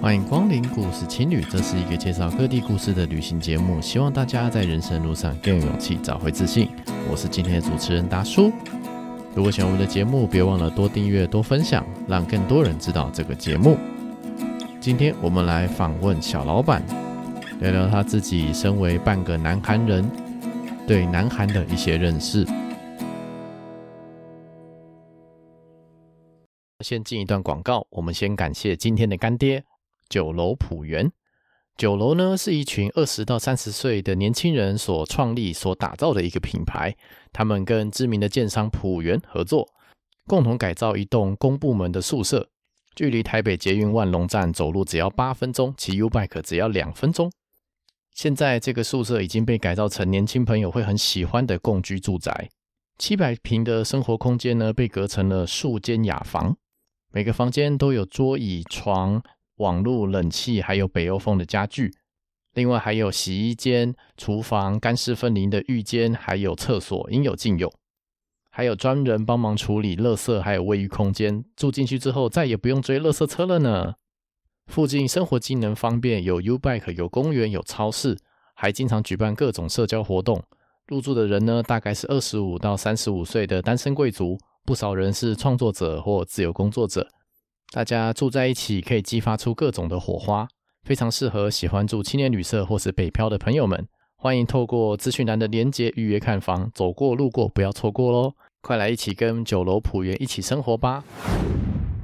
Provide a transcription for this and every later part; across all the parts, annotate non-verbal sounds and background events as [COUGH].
欢迎光临故事情侣，这是一个介绍各地故事的旅行节目，希望大家在人生路上更有勇气，找回自信。我是今天的主持人达叔。如果喜欢我们的节目，别忘了多订阅、多分享，让更多人知道这个节目。今天我们来访问小老板，聊聊他自己身为半个南韩人，对南韩的一些认识。先进一段广告，我们先感谢今天的干爹酒楼浦原。酒楼呢是一群二十到三十岁的年轻人所创立、所打造的一个品牌。他们跟知名的建商浦原合作，共同改造一栋公部门的宿舍，距离台北捷运万隆站走路只要八分钟，骑 U-Bike 只要两分钟。现在这个宿舍已经被改造成年轻朋友会很喜欢的共居住宅，七百平的生活空间呢被隔成了数间雅房。每个房间都有桌椅、床、网络、冷气，还有北欧风的家具。另外还有洗衣间、厨房、干湿分离的浴间，还有厕所，应有尽有。还有专人帮忙处理垃圾，还有卫浴空间。住进去之后，再也不用追垃圾车了呢。附近生活机能方便，有 U-Bike，有公园，有超市，还经常举办各种社交活动。入住的人呢，大概是二十五到三十五岁的单身贵族。不少人是创作者或自由工作者，大家住在一起可以激发出各种的火花，非常适合喜欢住青年旅社或是北漂的朋友们。欢迎透过资讯栏的连结预约看房，走过路过不要错过喽！快来一起跟酒楼浦原一起生活吧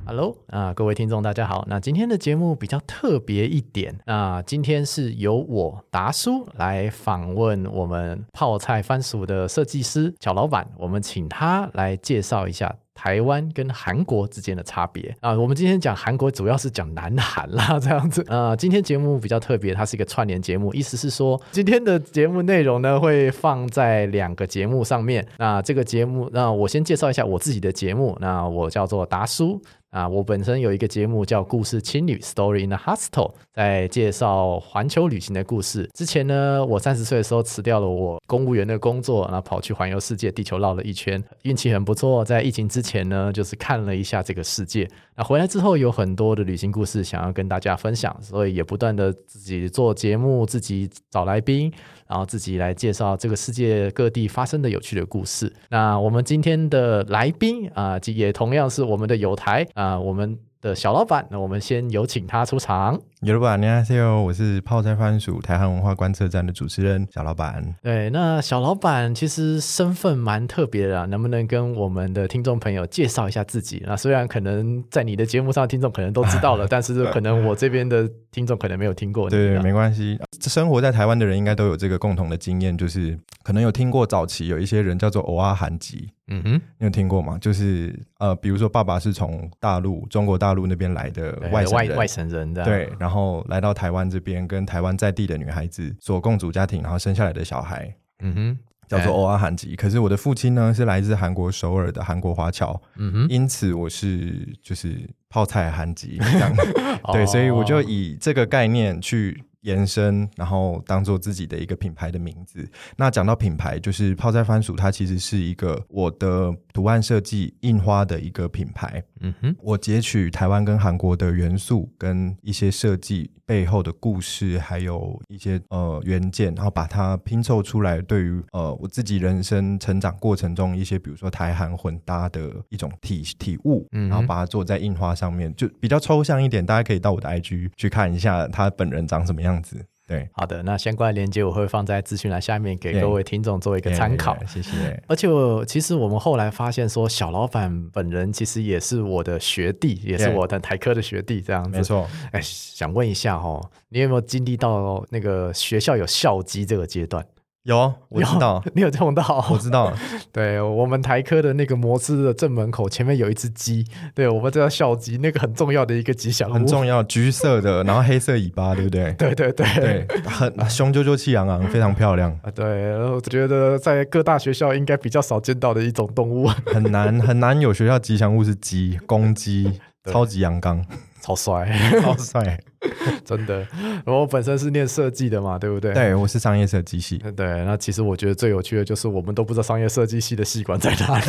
！Hello 啊，各位听众，大家好。那今天的节目比较特别一点，那今天是由我达叔来访问我们泡菜番薯的设计师小老板，我们请他来介绍一下台湾跟韩国之间的差别啊。我们今天讲韩国，主要是讲南韩啦，[LAUGHS] 这样子啊。今天节目比较特别，它是一个串联节目，意思是说 [LAUGHS] 今天的节目内容呢会放在两个节目上面。那这个节目，那我先介绍一下我自己的节目，那我叫做达叔。啊，我本身有一个节目叫《故事青旅 Story in the Hostel》，在介绍环球旅行的故事。之前呢，我三十岁的时候辞掉了我公务员的工作，然后跑去环游世界，地球绕了一圈，运气很不错。在疫情之前呢，就是看了一下这个世界。那回来之后有很多的旅行故事想要跟大家分享，所以也不断的自己做节目，自己找来宾。然后自己来介绍这个世界各地发生的有趣的故事。那我们今天的来宾啊，也同样是我们的友台啊，我们的小老板。那我们先有请他出场。有老板，你好，我是泡菜番薯台韩文化观测站的主持人小老板。对，那小老板其实身份蛮特别的，啊能不能跟我们的听众朋友介绍一下自己？那虽然可能在你的节目上听众可能都知道了，[LAUGHS] 但是可能我这边的听众可能没有听过。对，没关系。生活在台湾的人应该都有这个共同的经验，就是可能有听过早期有一些人叫做偶尔韩籍。嗯哼，你有听过吗？就是呃，比如说爸爸是从大陆中国大陆那边来的外省人，外外省人的对。然后来到台湾这边，跟台湾在地的女孩子所共组家庭，然后生下来的小孩，嗯哼，叫做欧阿韩籍。可是我的父亲呢，是来自韩国首尔的韩国华侨，嗯哼，因此我是就是泡菜韩籍这样，[LAUGHS] 对，所以我就以这个概念去。延伸，然后当做自己的一个品牌的名字。那讲到品牌，就是泡菜番薯，它其实是一个我的图案设计印花的一个品牌。嗯哼，我截取台湾跟韩国的元素跟一些设计背后的故事，还有一些呃原件，然后把它拼凑出来。对于呃我自己人生成长过程中一些，比如说台韩混搭的一种体体悟，嗯，然后把它做在印花上面，就比较抽象一点。大家可以到我的 IG 去看一下，他本人长什么样。样子对，好的，那相关的链接我会放在资讯栏下面，给各位听众做一个参考。谢谢。而且我其实我们后来发现说，小老板本人其实也是我的学弟，也是我的台科的学弟，这样子。没错。哎，想问一下哦，你有没有经历到那个学校有校机这个阶段？有，我知道，[LAUGHS] 你有碰到，我知道。[LAUGHS] 对，我们台科的那个摩斯的正门口前面有一只鸡，对，我们这叫校鸡，那个很重要的一个吉祥物，很重要，橘色的，然后黑色尾巴，对不对？[LAUGHS] 对对对。对，很雄赳赳气昂昂，非常漂亮。啊，对，我觉得在各大学校应该比较少见到的一种动物，很难很难有学校吉祥物是鸡，公鸡，超级阳刚。超帅，超帅，[LAUGHS] 真的。我本身是念设计的嘛，对不对？对，我是商业设计系。对，那其实我觉得最有趣的就是我们都不知道商业设计系的系馆在哪里。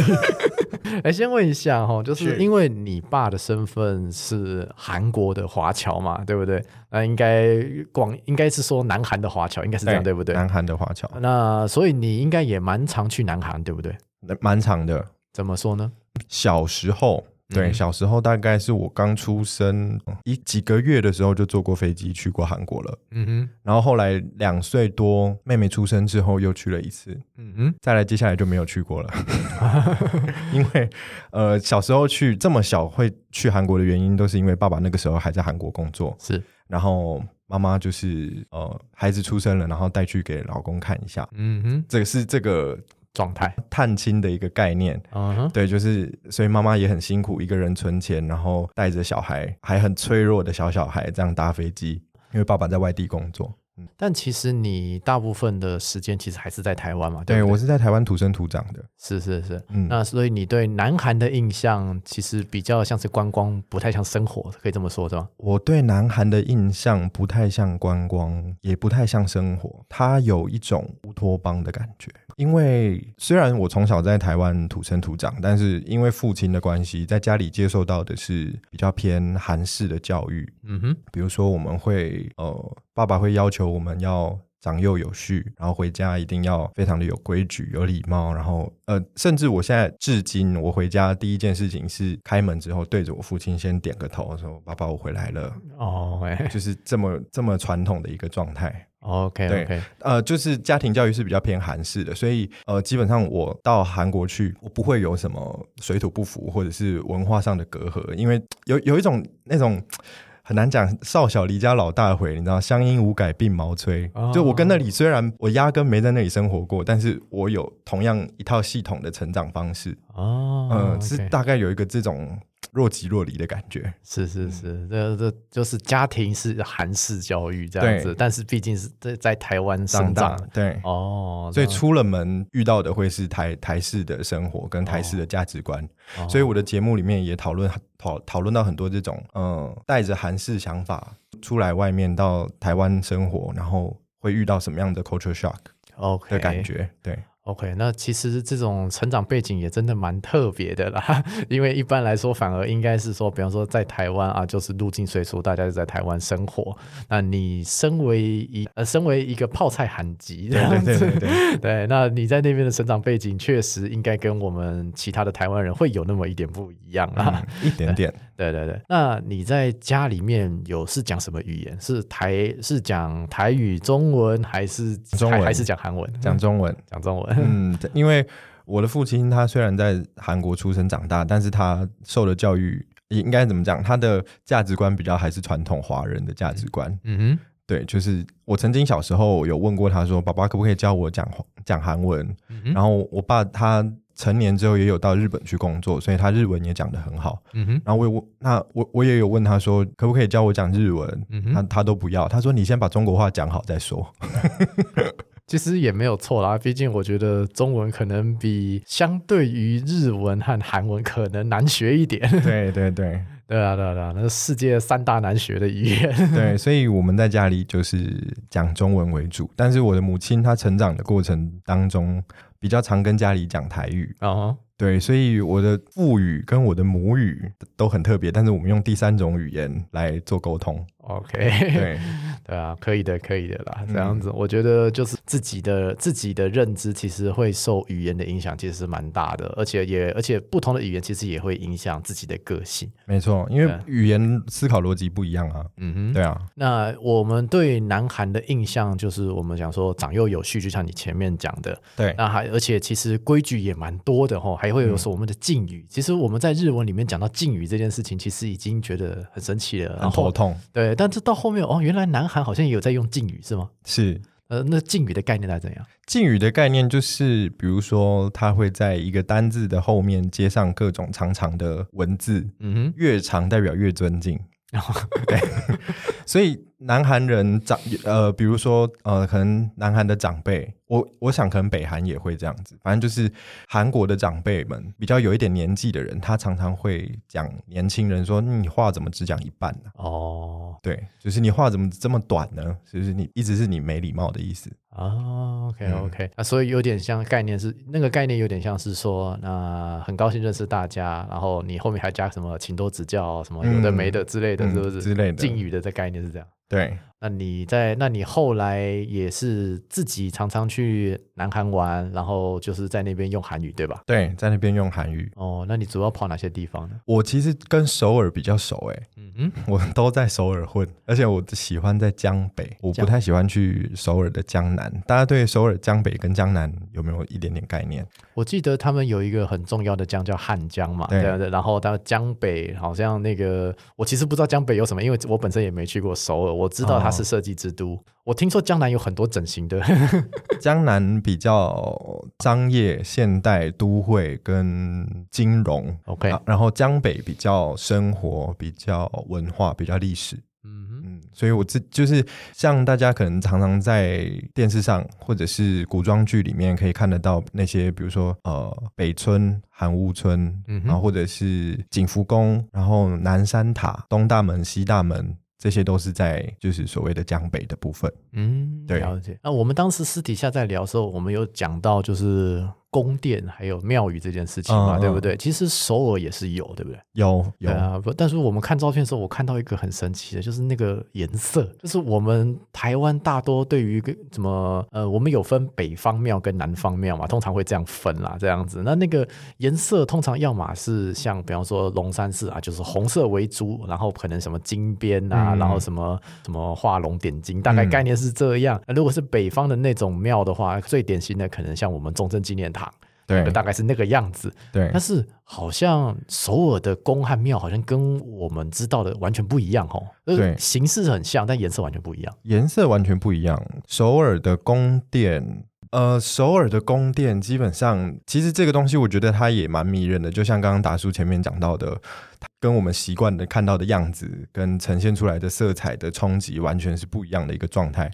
哎，先问一下哈，就是因为你爸的身份是韩国的华侨嘛，对不对？那应该广应该是说南韩的华侨，应该是这样，对，对不对？南韩的华侨。那所以你应该也蛮常去南韩，对不对？蛮常的。怎么说呢？小时候。对，小时候大概是我刚出生一几个月的时候就坐过飞机去过韩国了。嗯哼，然后后来两岁多妹妹出生之后又去了一次。嗯哼，再来接下来就没有去过了，[LAUGHS] 因为呃小时候去这么小会去韩国的原因都是因为爸爸那个时候还在韩国工作。是，然后妈妈就是呃孩子出生了，然后带去给老公看一下。嗯哼，这个是这个。状态探亲的一个概念，uh huh. 对，就是所以妈妈也很辛苦，一个人存钱，然后带着小孩，还很脆弱的小小孩这样搭飞机，因为爸爸在外地工作。但其实你大部分的时间其实还是在台湾嘛？对，对，对，我是在台湾土生土长的。是是是，嗯，那所以你对南韩的印象其实比较像是观光，不太像生活，可以这么说，是吧？我对南韩的印象不太像观光，也不太像生活，它有一种乌托邦的感觉。因为虽然我从小在台湾土生土长，但是因为父亲的关系，在家里接受到的是比较偏韩式的教育。嗯哼，比如说我们会呃。爸爸会要求我们要长幼有序，然后回家一定要非常的有规矩、有礼貌，然后呃，甚至我现在至今，我回家第一件事情是开门之后对着我父亲先点个头，说：“爸爸，我回来了。”哦，就是这么这么传统的一个状态。OK，对，okay. 呃，就是家庭教育是比较偏韩式的，所以呃，基本上我到韩国去，我不会有什么水土不服或者是文化上的隔阂，因为有有一种那种。很难讲，少小离家老大回，你知道，乡音无改鬓毛衰。Oh. 就我跟那里，虽然我压根没在那里生活过，但是我有同样一套系统的成长方式。哦，嗯，是大概有一个这种。若即若离的感觉，[LAUGHS] 是是是，这这就是家庭是韩式教育这样子，但是毕竟是在在台湾生长。大，对。哦，所以出了门遇到的会是台台式的生活跟台式的价值观，所以我的节目里面也讨论讨讨论到很多这种嗯，带着韩式想法出来外面到台湾生活，然后会遇到什么样的 culture shock 的感觉，对。OK，那其实这种成长背景也真的蛮特别的啦，[LAUGHS] 因为一般来说反而应该是说，比方说在台湾啊，就是入境随俗，大家就在台湾生活。那你身为一呃，身为一个泡菜韩籍这样子，对对对，对，[LAUGHS] 对，那你在那边的成长背景确实应该跟我们其他的台湾人会有那么一点不一样啊，嗯、一点点。对对对，那你在家里面有是讲什么语言？是台是讲台语、中文，还是中文？还是讲韩文？讲中文，讲中文。嗯，因为我的父亲他虽然在韩国出生长大，但是他受的教育应该怎么讲？他的价值观比较还是传统华人的价值观。嗯哼，对，就是我曾经小时候有问过他说：“爸爸可不可以教我讲讲韩文？”嗯，然后我爸他成年之后也有到日本去工作，所以他日文也讲得很好。嗯哼，然后我问那我我也有问他说：“可不可以教我讲日文？”嗯哼，他他都不要，他说：“你先把中国话讲好再说。” [LAUGHS] 其实也没有错啦，毕竟我觉得中文可能比相对于日文和韩文可能难学一点。对对对，对啊 [LAUGHS] 对啊对啊，那是世界三大难学的语言。对，所以我们在家里就是讲中文为主，但是我的母亲她成长的过程当中比较常跟家里讲台语。啊、uh。对，所以我的父语跟我的母语都很特别，但是我们用第三种语言来做沟通。OK，[LAUGHS] 对，对啊，可以的，可以的啦。这样子，嗯、我觉得就是自己的自己的认知，其实会受语言的影响，其实是蛮大的，而且也而且不同的语言其实也会影响自己的个性。没错，因为语言思考逻辑不一样啊。嗯哼，对啊。那我们对南韩的印象就是，我们讲说长幼有序，就像你前面讲的。对。那还而且其实规矩也蛮多的哈，还会有说我们的敬语。嗯、其实我们在日文里面讲到敬语这件事情，其实已经觉得很神奇了，很头痛。对。但是到后面哦，原来南韩好像也有在用敬语，是吗？是，呃，那敬语的概念大概怎样？敬语的概念就是，比如说，它会在一个单字的后面接上各种长长的文字，嗯哼，越长代表越尊敬。[LAUGHS] 对，所以南韩人长呃，比如说呃，可能南韩的长辈，我我想可能北韩也会这样子，反正就是韩国的长辈们比较有一点年纪的人，他常常会讲年轻人说：“你话怎么只讲一半呢？”哦，对，就是你话怎么这么短呢？就是你一直是你没礼貌的意思。哦，OK OK，啊、所以有点像概念是那个概念有点像是说，那很高兴认识大家，然后你后面还加什么请多指教什么有的没的之类的，嗯、是不是？之类的敬语的这概念是这样。对。那你在，那你后来也是自己常常去南韩玩，然后就是在那边用韩语，对吧？对，在那边用韩语。哦，那你主要跑哪些地方呢？我其实跟首尔比较熟，哎。嗯嗯，[LAUGHS] 我都在首尔混，而且我喜欢在江北，我不太喜欢去首尔的江南。大家对首尔江北跟江南有没有一点点概念？我记得他们有一个很重要的江叫汉江嘛，对对。然后到江北好像那个，我其实不知道江北有什么，因为我本身也没去过首尔，我知道它是设计之都。哦、我听说江南有很多整形的，[LAUGHS] 江南比较商业、现代、都会跟金融。OK，然后江北比较生活、比较文化、比较历史。嗯，所以我这就是像大家可能常常在电视上或者是古装剧里面可以看得到那些，比如说呃北村、韩屋村，嗯，然后或者是景福宫，然后南山塔、东大门、西大门，这些都是在就是所谓的江北的部分。嗯，对，了解。那我们当时私底下在聊的时候，我们有讲到就是。宫殿还有庙宇这件事情嘛，嗯、对不对？其实首尔也是有，对不对？有有啊，不，但是我们看照片的时候，我看到一个很神奇的，就是那个颜色，就是我们台湾大多对于什么呃，我们有分北方庙跟南方庙嘛，通常会这样分啦，这样子。那那个颜色通常要么是像比方说龙山寺啊，就是红色为主，然后可能什么金边啊，嗯、然后什么什么画龙点睛，大概概念是这样。嗯、如果是北方的那种庙的话，最典型的可能像我们中正纪念堂。对，大概是那个样子。对，但是好像首尔的宫和庙好像跟我们知道的完全不一样哦。对，形式很像，但颜色完全不一样。颜色完全不一样。首尔的宫殿，呃，首尔的宫殿基本上，其实这个东西我觉得它也蛮迷人的。就像刚刚达叔前面讲到的。跟我们习惯的看到的样子，跟呈现出来的色彩的冲击，完全是不一样的一个状态。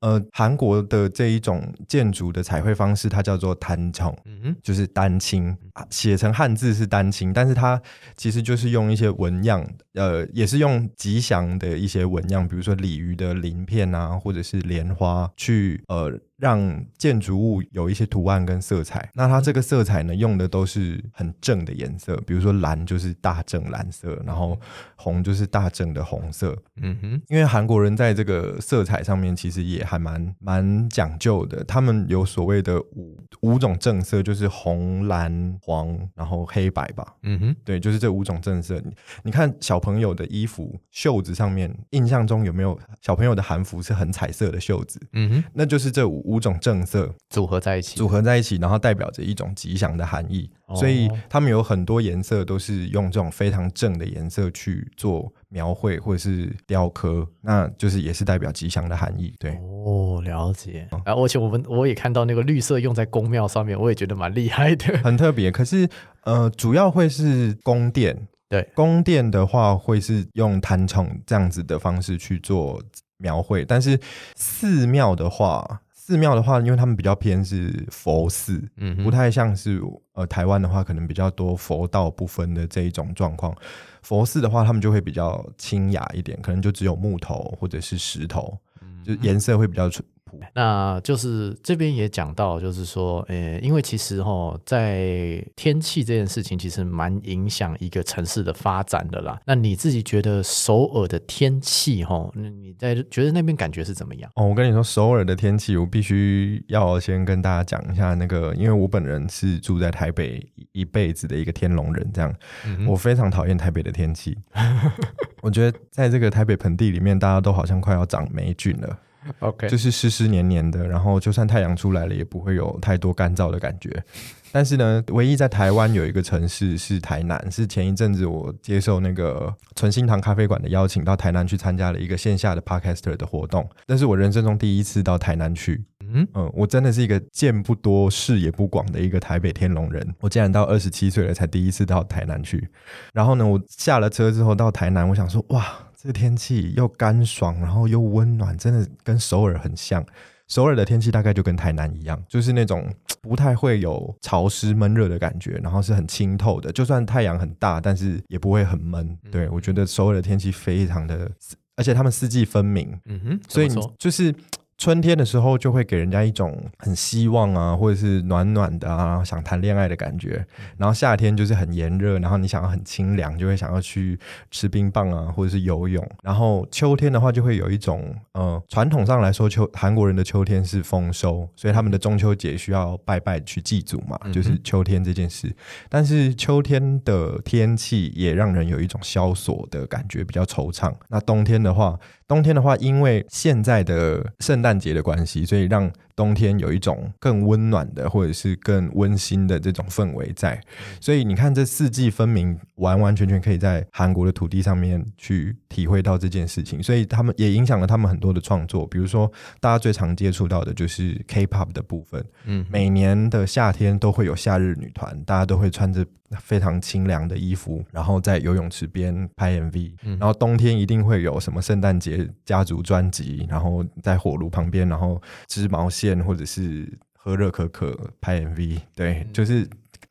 呃，韩国的这一种建筑的彩绘方式，它叫做단 청， 嗯哼，就是丹青，写成汉字是丹青，但是它其实就是用一些纹样，呃，也是用吉祥的一些纹样，比如说鲤鱼的鳞片啊，或者是莲花，去呃让建筑物有一些图案跟色彩。那它这个色彩呢，用的都是很正的颜色，比如说蓝就是大正。蓝色，然后红就是大正的红色。嗯哼，因为韩国人在这个色彩上面其实也还蛮蛮讲究的。他们有所谓的五五种正色，就是红、蓝、黄，然后黑白吧。嗯哼，对，就是这五种正色。你你看小朋友的衣服袖子上面，印象中有没有小朋友的韩服是很彩色的袖子？嗯哼，那就是这五五种正色组合在一起，组合在一起，然后代表着一种吉祥的含义。所以他们有很多颜色都是用这种非常正的颜色去做描绘或者是雕刻，那就是也是代表吉祥的含义。对，哦，了解。啊，而且我们我也看到那个绿色用在宫庙上面，我也觉得蛮厉害的，很特别。可是呃，主要会是宫殿。[LAUGHS] 对，宫殿的话会是用단청这样子的方式去做描绘，但是寺庙的话。寺庙的话，因为他们比较偏是佛寺，嗯，不太像是呃台湾的话，可能比较多佛道不分的这一种状况。佛寺的话，他们就会比较清雅一点，可能就只有木头或者是石头，嗯、就颜色会比较纯。那就是这边也讲到，就是说，呃，因为其实哈，在天气这件事情，其实蛮影响一个城市的发展的啦。那你自己觉得首尔的天气哈，你在觉得那边感觉是怎么样？哦，我跟你说，首尔的天气，我必须要先跟大家讲一下那个，因为我本人是住在台北一辈子的一个天龙人，这样，嗯、我非常讨厌台北的天气。[LAUGHS] 我觉得在这个台北盆地里面，大家都好像快要长霉菌了。OK，就是湿湿黏黏的，然后就算太阳出来了，也不会有太多干燥的感觉。但是呢，唯一在台湾有一个城市是台南，是前一阵子我接受那个纯心堂咖啡馆的邀请，到台南去参加了一个线下的 Podcaster 的活动。那是我人生中第一次到台南去，嗯嗯，我真的是一个见不多、视野不广的一个台北天龙人。我竟然到二十七岁了才第一次到台南去。然后呢，我下了车之后到台南，我想说，哇。这个天气又干爽，然后又温暖，真的跟首尔很像。首尔的天气大概就跟台南一样，就是那种不太会有潮湿闷热的感觉，然后是很清透的。就算太阳很大，但是也不会很闷。对，我觉得首尔的天气非常的，而且他们四季分明。嗯哼，所以就是。春天的时候就会给人家一种很希望啊，或者是暖暖的啊，想谈恋爱的感觉。然后夏天就是很炎热，然后你想要很清凉，就会想要去吃冰棒啊，或者是游泳。然后秋天的话，就会有一种呃，传统上来说，秋韩国人的秋天是丰收，所以他们的中秋节需要拜拜去祭祖嘛，就是秋天这件事。但是秋天的天气也让人有一种萧索的感觉，比较惆怅。那冬天的话，冬天的话，因为现在的圣诞半截的关系，所以让冬天有一种更温暖的，或者是更温馨的这种氛围在。所以你看，这四季分明，完完全全可以在韩国的土地上面去体会到这件事情。所以他们也影响了他们很多的创作，比如说大家最常接触到的就是 K-pop 的部分。嗯，每年的夏天都会有夏日女团，大家都会穿着非常清凉的衣服，然后在游泳池边拍 MV。嗯然后冬天一定会有什么圣诞节。家族专辑，然后在火炉旁边，然后织毛线或者是喝热可可拍 MV，对，就是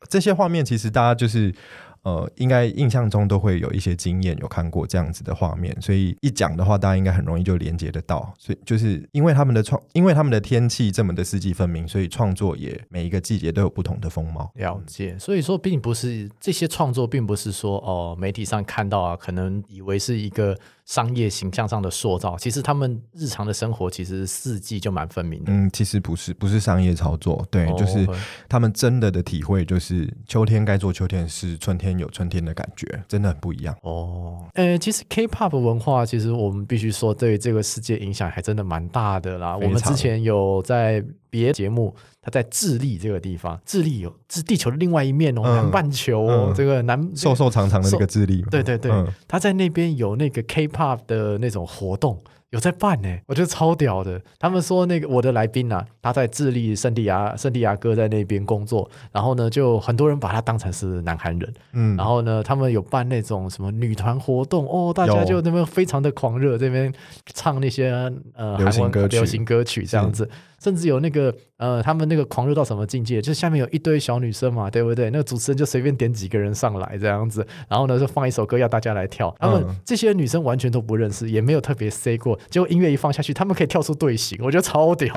这些画面，其实大家就是。呃，应该印象中都会有一些经验，有看过这样子的画面，所以一讲的话，大家应该很容易就连接得到。所以就是因为他们的创，因为他们的天气这么的四季分明，所以创作也每一个季节都有不同的风貌。了解，所以说并不是这些创作，并不是说哦，媒体上看到啊，可能以为是一个商业形象上的塑造，其实他们日常的生活其实四季就蛮分明的。嗯，其实不是，不是商业操作，对，哦、就是他们真的的体会，就是秋天该做秋天的事，春天。有春天的感觉，真的很不一样哦。呃，其实 K-pop 文化，其实我们必须说，对这个世界影响还真的蛮大的啦。我们之前有在别节目，他在智利这个地方，智利有是地球的另外一面哦，嗯、南半球哦，嗯、这个南瘦瘦长长的那个智利，对对对，嗯、他在那边有那个 K-pop 的那种活动。有在办呢、欸，我觉得超屌的。他们说那个我的来宾啊，他在智利圣地亚圣地亚哥在那边工作，然后呢，就很多人把他当成是南韩人。嗯，然后呢，他们有办那种什么女团活动哦，大家就那边非常的狂热，这边唱那些呃流行歌曲流行歌曲这样子。甚至有那个呃，他们那个狂热到什么境界？就下面有一堆小女生嘛，对不对？那个主持人就随便点几个人上来这样子，然后呢就放一首歌要大家来跳。他们这些女生完全都不认识，也没有特别 say 过。结果音乐一放下去，他们可以跳出队形，我觉得超屌。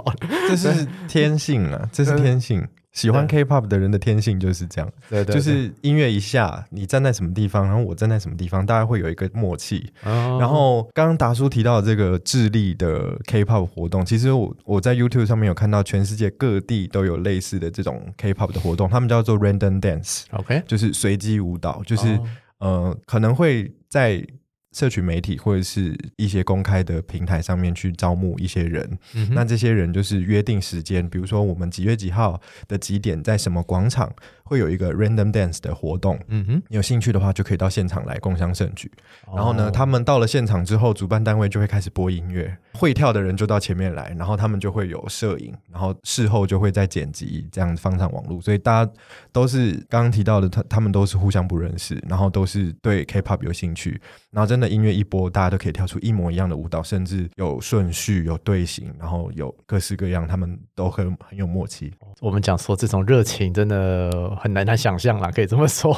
这是天性啊，[LAUGHS] 这是天性。喜欢 K-pop 的人的天性就是这样，对对，就是音乐一下，你站在什么地方，然后我站在什么地方，大家会有一个默契。然后刚刚达叔提到的这个智利的 K-pop 活动，其实我我在 YouTube 上面有看到，全世界各地都有类似的这种 K-pop 的活动，他们叫做 Random Dance，OK，就是随机舞蹈，就是呃可能会在。社群媒体或者是一些公开的平台上面去招募一些人，嗯、那这些人就是约定时间，比如说我们几月几号的几点在什么广场会有一个 random dance 的活动，嗯哼，你有兴趣的话就可以到现场来共襄盛举。哦、然后呢，他们到了现场之后，主办单位就会开始播音乐，会跳的人就到前面来，然后他们就会有摄影，然后事后就会再剪辑，这样放上网络。所以大家都是刚刚提到的，他他们都是互相不认识，然后都是对 K-pop 有兴趣，然后真的。音乐一播，大家都可以跳出一模一样的舞蹈，甚至有顺序、有队形，然后有各式各样，他们都很很有默契。我们讲说这种热情真的很难难想象啦，可以这么说。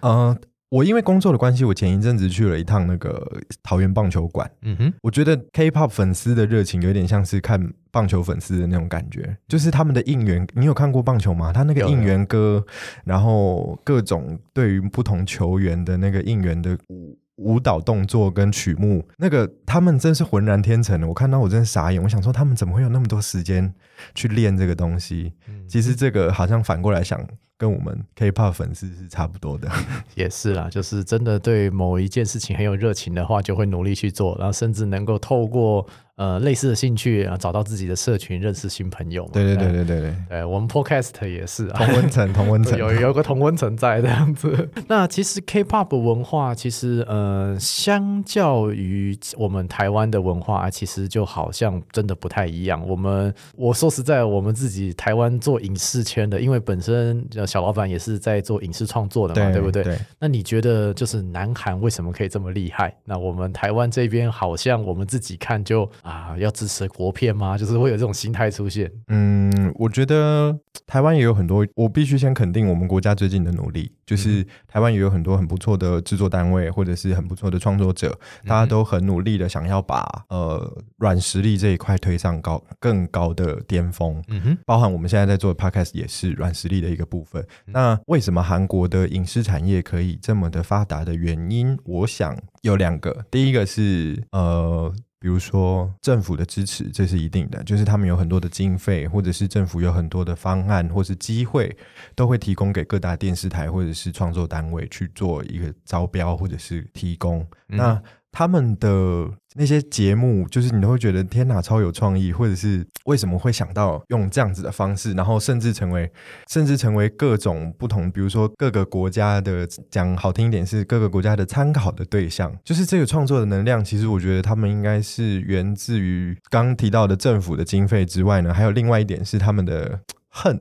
嗯，[LAUGHS] 我因为工作的关系，我前一阵子去了一趟那个桃园棒球馆。嗯哼，我觉得 K-pop 粉丝的热情有点像是看棒球粉丝的那种感觉，就是他们的应援。你有看过棒球吗？他那个应援歌，然后各种对于不同球员的那个应援的舞。舞蹈动作跟曲目，那个他们真是浑然天成的。我看到我真的傻眼，我想说他们怎么会有那么多时间去练这个东西？嗯、其实这个好像反过来想，跟我们 K-pop 粉丝是差不多的。[LAUGHS] 也是啦，就是真的对某一件事情很有热情的话，就会努力去做，然后甚至能够透过。呃，类似的兴趣啊，找到自己的社群，认识新朋友。对对对对对对，对我们 Podcast 也是啊，同温层，同温层，[LAUGHS] 有有个同温层在这样子。[LAUGHS] 那其实 K-pop 文化，其实呃，相较于我们台湾的文化，其实就好像真的不太一样。我们我说实在，我们自己台湾做影视圈的，因为本身小老板也是在做影视创作的嘛，对，对不对？对。那你觉得就是南韩为什么可以这么厉害？那我们台湾这边好像我们自己看就啊，要支持国片吗？就是会有这种心态出现。嗯，我觉得台湾也有很多，我必须先肯定我们国家最近的努力，就是台湾也有很多很不错的制作单位，或者是很不错的创作者，大家都很努力的想要把呃软实力这一块推上高更高的巅峰。嗯哼，包含我们现在在做的 Podcast 也是软实力的一个部分。那为什么韩国的影视产业可以这么的发达的原因，我想有两个。第一个是呃，比如说政府的支持，这是一定的，就是他们有很多的经费，或者是政府有很多的方案，或是机会，都会提供给各大电视台或者是创作单位去做一个招标，或者是提供。嗯、那他们的那些节目，就是你都会觉得天哪，超有创意，或者是 [TSK] 为什么会想到用这样子的方式，然后甚至成为，甚至成为各种不同，比如说各个国家的，讲好听一点是各个国家的参考的对象。就是这个创作的能量，其实我觉得他们应该是源自于刚刚提到的政府的经费之外呢，还有另外一点是他们的恨，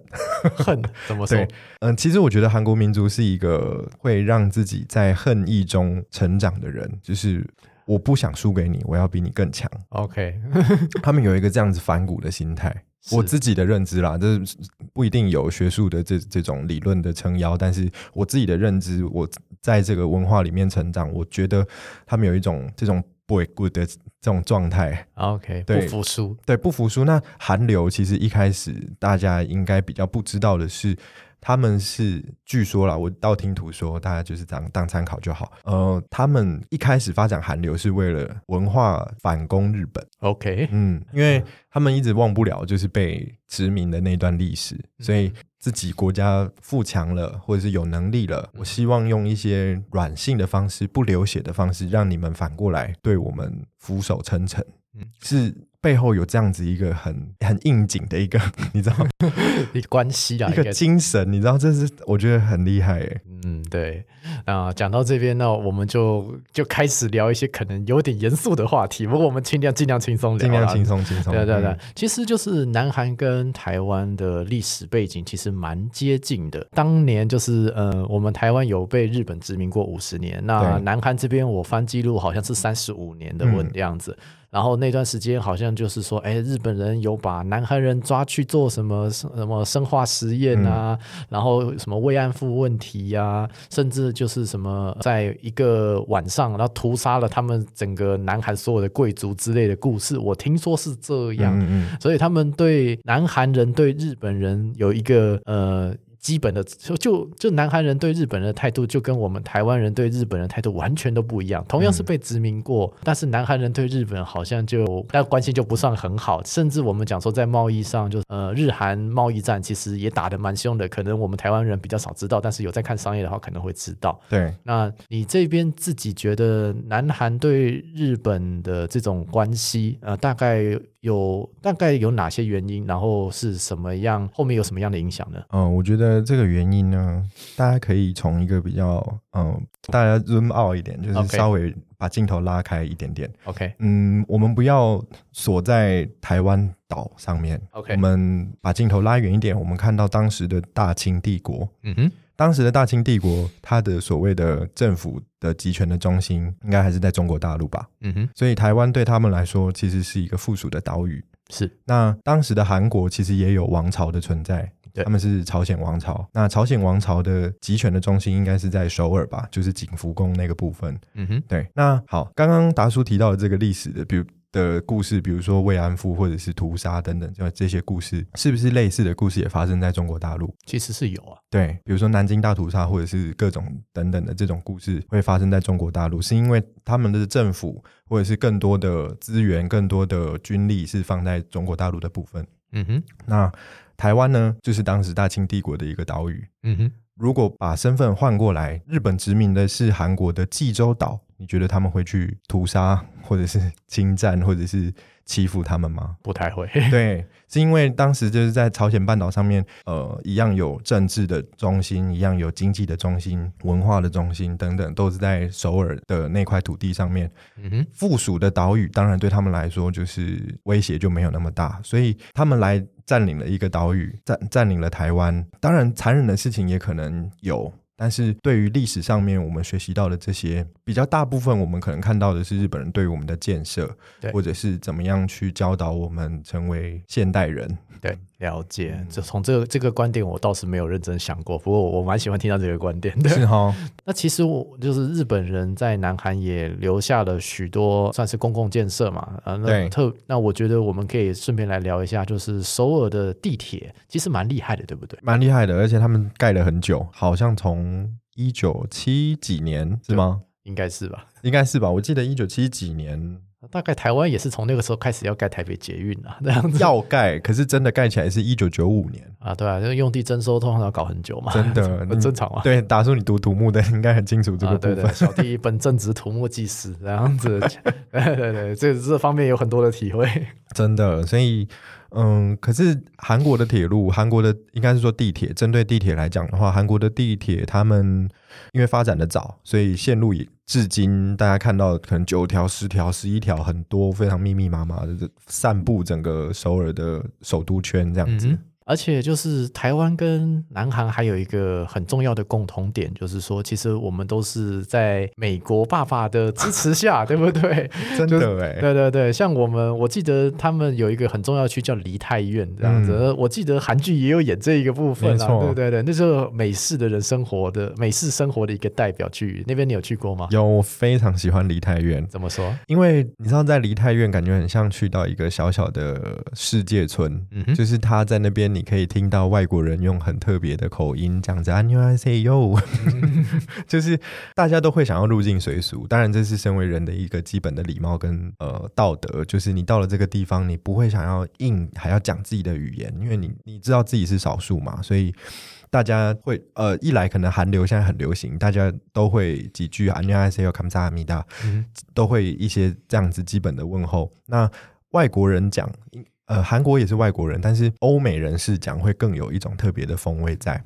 恨 [LAUGHS] 怎么说？嗯，其实我觉得韩国民族是一个会让自己在恨意中成长的人，就是。我不想输给你，我要比你更强。OK，[LAUGHS] 他们有一个这样子反骨的心态，我自己的认知啦，这不一定有学术的这这种理论的撑腰，但是我自己的认知，我在这个文化里面成长，我觉得他们有一种这种 boy good 的这种状态。OK，对，不服输，对，不服输。那韩流其实一开始大家应该比较不知道的是。他们是据说啦，我道听途说，大家就是当当参考就好。呃，他们一开始发展韩流是为了文化反攻日本。OK，嗯，因为他们一直忘不了就是被殖民的那段历史，所以自己国家富强了或者是有能力了，我希望用一些软性的方式、不流血的方式，让你们反过来对我们俯首称臣。嗯，是。背后有这样子一个很很应景的一个，[LAUGHS] 你知道，[LAUGHS] 一个关系啊，一个精神，你知道，这是我觉得很厉害诶。嗯，对。那讲到这边呢，我们就就开始聊一些可能有点严肃的话题，不过我们尽量尽量轻松聊，尽量轻松轻松。对对对，其实就是南韩跟台湾的历史背景其实蛮接近的。当年就是呃，我们台湾有被日本殖民过五十年，那南韩这边我翻记录好像是三十五年的问样子。嗯然后那段时间好像就是说，哎，日本人有把南韩人抓去做什么什么生化实验啊，嗯、然后什么慰安妇问题呀、啊，甚至就是什么在一个晚上，然后屠杀了他们整个南韩所有的贵族之类的故事，我听说是这样。嗯嗯，所以他们对南韩人对日本人有一个呃。基本的就就就南韩人对日本人的态度就跟我们台湾人对日本人的态度完全都不一样。同样是被殖民过，嗯、但是南韩人对日本好像就那关系就不算很好。甚至我们讲说在贸易上就，就呃日韩贸易战其实也打得蛮凶的。可能我们台湾人比较少知道，但是有在看商业的话可能会知道。对，那你这边自己觉得南韩对日本的这种关系，呃，大概有大概有哪些原因？然后是什么样？后面有什么样的影响呢？嗯，我觉得。呃，这个原因呢，大家可以从一个比较，嗯、呃，大家 zoom out 一点，就是稍微把镜头拉开一点点。OK，嗯，我们不要锁在台湾岛上面。OK，我们把镜头拉远一点，我们看到当时的大清帝国。嗯哼，当时的大清帝国，它的所谓的政府的集权的中心，应该还是在中国大陆吧？嗯哼，所以台湾对他们来说，其实是一个附属的岛屿。是，那当时的韩国其实也有王朝的存在。他们是朝鲜王朝，那朝鲜王朝的集权的中心应该是在首尔吧，就是景福宫那个部分。嗯哼，对。那好，刚刚达叔提到的这个历史的，比如的故事，比如说慰安妇或者是屠杀等等，就这些故事，是不是类似的故事也发生在中国大陆？其实是有啊。对，比如说南京大屠杀，或者是各种等等的这种故事会发生在中国大陆，是因为他们的政府或者是更多的资源、更多的军力是放在中国大陆的部分。嗯哼，那。台湾呢，就是当时大清帝国的一个岛屿。嗯哼，如果把身份换过来，日本殖民的是韩国的济州岛，你觉得他们会去屠杀或者是侵占，或者是欺负他们吗？不太会。[LAUGHS] [LAUGHS] 对，是因为当时就是在朝鲜半岛上面，呃，一样有政治的中心，一样有经济的中心，文化的中心等等，都是在首尔的那块土地上面。嗯哼，附属的岛屿当然对他们来说就是威胁就没有那么大，所以他们来占领了一个岛屿，占占领了台湾。当然，残忍的事情也可能有。但是对于历史上面我们学习到的这些比较大部分，我们可能看到的是日本人对于我们的建设，或者是怎么样去教导我们成为现代人。对，了解。就从这个这个观点，我倒是没有认真想过。不过我蛮喜欢听到这个观点的。[LAUGHS] 是哈。[LAUGHS] 那其实我就是日本人在南韩也留下了许多算是公共建设嘛。啊，那特那我觉得我们可以顺便来聊一下，就是首尔的地铁其实蛮厉害的，对不对？蛮厉害的，而且他们盖了很久，好像从一九七几年是吗？应该是吧？应该是吧？我记得一九七几年。大概台湾也是从那个时候开始要盖台北捷运啊，这样子要盖，可是真的盖起来是一九九五年啊，对啊，因为用地征收通常要搞很久嘛，真的很正常嘛。对，打叔你读土木的应该很清楚这个部分。啊、对对，小弟本正直土木技师，这样子，[LAUGHS] 对对对，这这方面有很多的体会，真的。所以，嗯，可是韩国的铁路，韩国的应该是说地铁，针对地铁来讲的话，韩国的地铁他们因为发展的早，所以线路也。至今，大家看到可能九条、十条、十一条，很多非常密密麻麻的散布整个首尔的首都圈这样子。而且就是台湾跟南韩还有一个很重要的共同点，就是说，其实我们都是在美国爸爸的支持下，对不对？[LAUGHS] 真的哎、就是，对对对，像我们，我记得他们有一个很重要的区叫梨泰院这样子。嗯、我记得韩剧也有演这一个部分啊，对对对，那时候美式的人生活的美式生活的一个代表剧，那边你有去过吗？有，我非常喜欢梨泰院。怎么说？因为你知道，在梨泰院感觉很像去到一个小小的世界村，嗯，就是他在那边。你你可以听到外国人用很特别的口音这样子啊，New I say yo，[LAUGHS] 就是大家都会想要入境随俗。当然，这是身为人的一个基本的礼貌跟呃道德，就是你到了这个地方，你不会想要硬还要讲自己的语言，因为你你知道自己是少数嘛，所以。大家会呃，一来可能韩流现在很流行，大家都会几句啊，你 I，say you come to me 的，都会一些这样子基本的问候。那外国人讲，呃，韩国也是外国人，但是欧美人士讲会更有一种特别的风味在。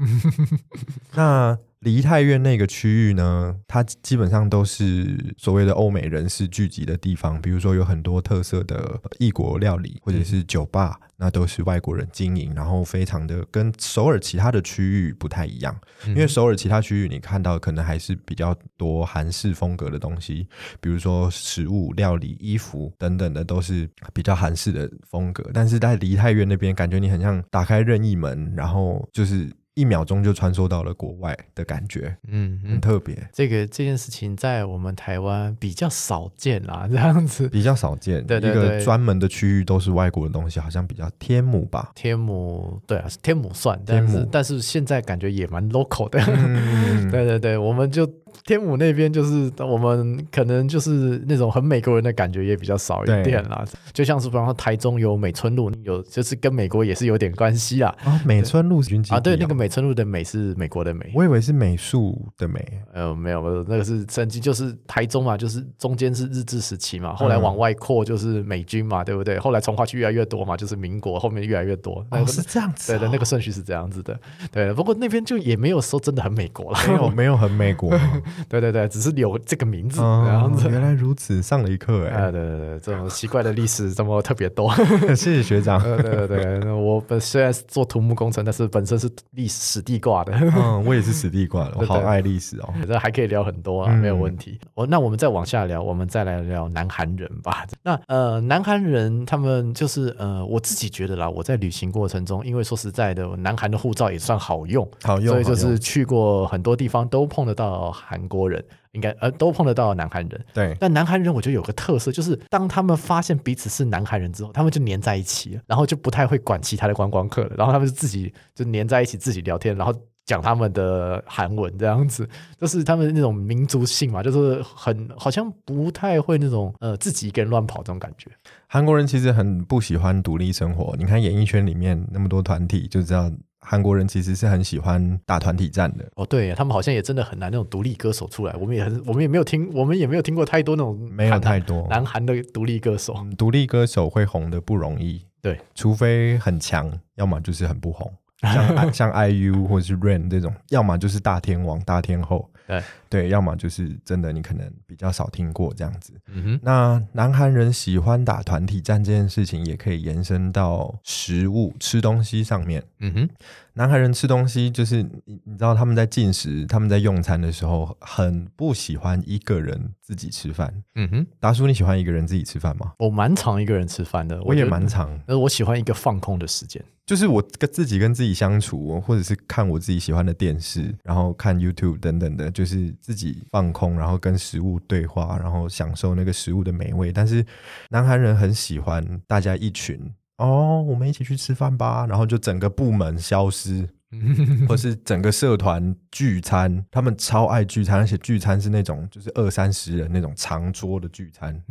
[LAUGHS] 那梨泰院那个区域呢，它基本上都是所谓的欧美人士聚集的地方，比如说有很多特色的异国料理或者是酒吧，嗯、那都是外国人经营，然后非常的跟首尔其他的区域不太一样，嗯、因为首尔其他区域你看到可能还是比较多韩式风格的东西，比如说食物、料理、衣服等等的都是比较韩式的风格，但是在梨泰院那边，感觉你很像打开任意门，然后就是。一秒钟就穿梭到了国外的感觉，嗯，很特别。这个这件事情在我们台湾比较少见啦，[LAUGHS] 这样子比较少见。对对对，一个专门的区域都是外国的东西，好像比较天母吧？天母，对啊，天母算，但是但是现在感觉也蛮 local 的。嗯、[LAUGHS] 对对对，我们就。天母那边就是我们可能就是那种很美国人的感觉也比较少一点啦，就像是比方说台中有美村路，有就是跟美国也是有点关系啦。啊，美村路是啊，对，那个美村路的美是美国的美，我以为是美术的美。呃，没有，没有，那个是曾经就是台中嘛，就是中间是日治时期嘛，后来往外扩就是美军嘛，对不对？后来从化区越来越多嘛，就是民国后面越来越多。哦，是这样子，哦。对的，那个顺序是这样子的。对，不过那边就也没有说真的很美国了，[LAUGHS] 没有，没有很美国。[LAUGHS] 对对对，只是有这个名字，然后、哦、原来如此，上了一课哎。对对对，这种奇怪的历史这么特别多。[LAUGHS] 谢谢学长。对 [LAUGHS] 对对，我本虽然是做土木工程，但是本身是历史地挂的。嗯，我也是史地挂的，我好爱历史哦。这还可以聊很多啊，没有问题。我、嗯、那我们再往下聊，我们再来聊南韩人吧。那呃，南韩人他们就是呃，我自己觉得啦，我在旅行过程中，因为说实在的，南韩的护照也算好用，好用，所以就是去过很多地方都碰得到韩国人。应该呃都碰得到南韩人，对。但南韩人我觉得有个特色，就是当他们发现彼此是南韩人之后，他们就黏在一起了，然后就不太会管其他的观光客了，然后他们就自己就黏在一起，自己聊天，然后讲他们的韩文这样子，就是他们那种民族性嘛，就是很好像不太会那种呃自己一个人乱跑这种感觉。韩国人其实很不喜欢独立生活，你看演艺圈里面那么多团体就知道。韩国人其实是很喜欢打团体战的。哦，对，他们好像也真的很难那种独立歌手出来。我们也很，我们也没有听，我们也没有听过太多那种没有太多南韩的独立歌手。独立歌手会红的不容易，对，除非很强，要么就是很不红。像像 IU 或者是 Rain 这种，要么就是大天王、大天后，对对，要么就是真的你可能比较少听过这样子。嗯哼，那南韩人喜欢打团体战这件事情，也可以延伸到食物、吃东西上面。嗯哼。南韩人吃东西就是你，你知道他们在进食、他们在用餐的时候，很不喜欢一个人自己吃饭。嗯哼，达叔，你喜欢一个人自己吃饭吗？我蛮常一个人吃饭的，我也蛮常。呃，我喜欢一个放空的时间，就是我跟自己跟自己相处，或者是看我自己喜欢的电视，然后看 YouTube 等等的，就是自己放空，然后跟食物对话，然后享受那个食物的美味。但是南韩人很喜欢大家一群。哦，我们一起去吃饭吧，然后就整个部门消失，[LAUGHS] 或是整个社团聚餐，他们超爱聚餐，而且聚餐是那种就是二三十人那种长桌的聚餐。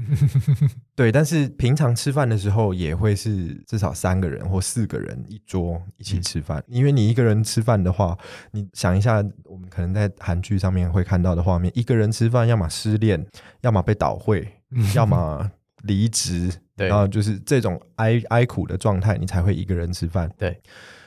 [LAUGHS] 对，但是平常吃饭的时候也会是至少三个人或四个人一桌一起吃饭，嗯、因为你一个人吃饭的话，你想一下，我们可能在韩剧上面会看到的画面，一个人吃饭，要么失恋，要么被倒会，要 [LAUGHS] 么离职。对，然后就是这种哀哀苦的状态，你才会一个人吃饭。对，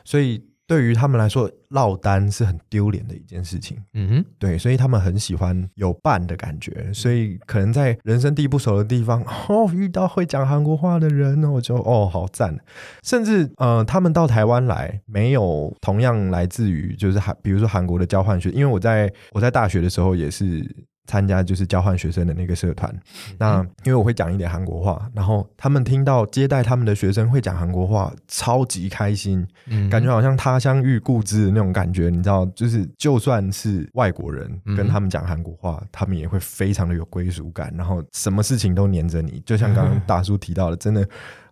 所以对于他们来说，落单是很丢脸的一件事情。嗯哼，对，所以他们很喜欢有伴的感觉。所以可能在人生地不熟的地方，哦，遇到会讲韩国话的人，我就哦，好赞。甚至呃，他们到台湾来，没有同样来自于就是韩，比如说韩国的交换学，因为我在我在大学的时候也是。参加就是交换学生的那个社团，那因为我会讲一点韩国话，然后他们听到接待他们的学生会讲韩国话，超级开心，感觉好像他乡遇故知的那种感觉，你知道，就是就算是外国人跟他们讲韩国话，他们也会非常的有归属感，然后什么事情都黏着你，就像刚刚大叔提到的，真的。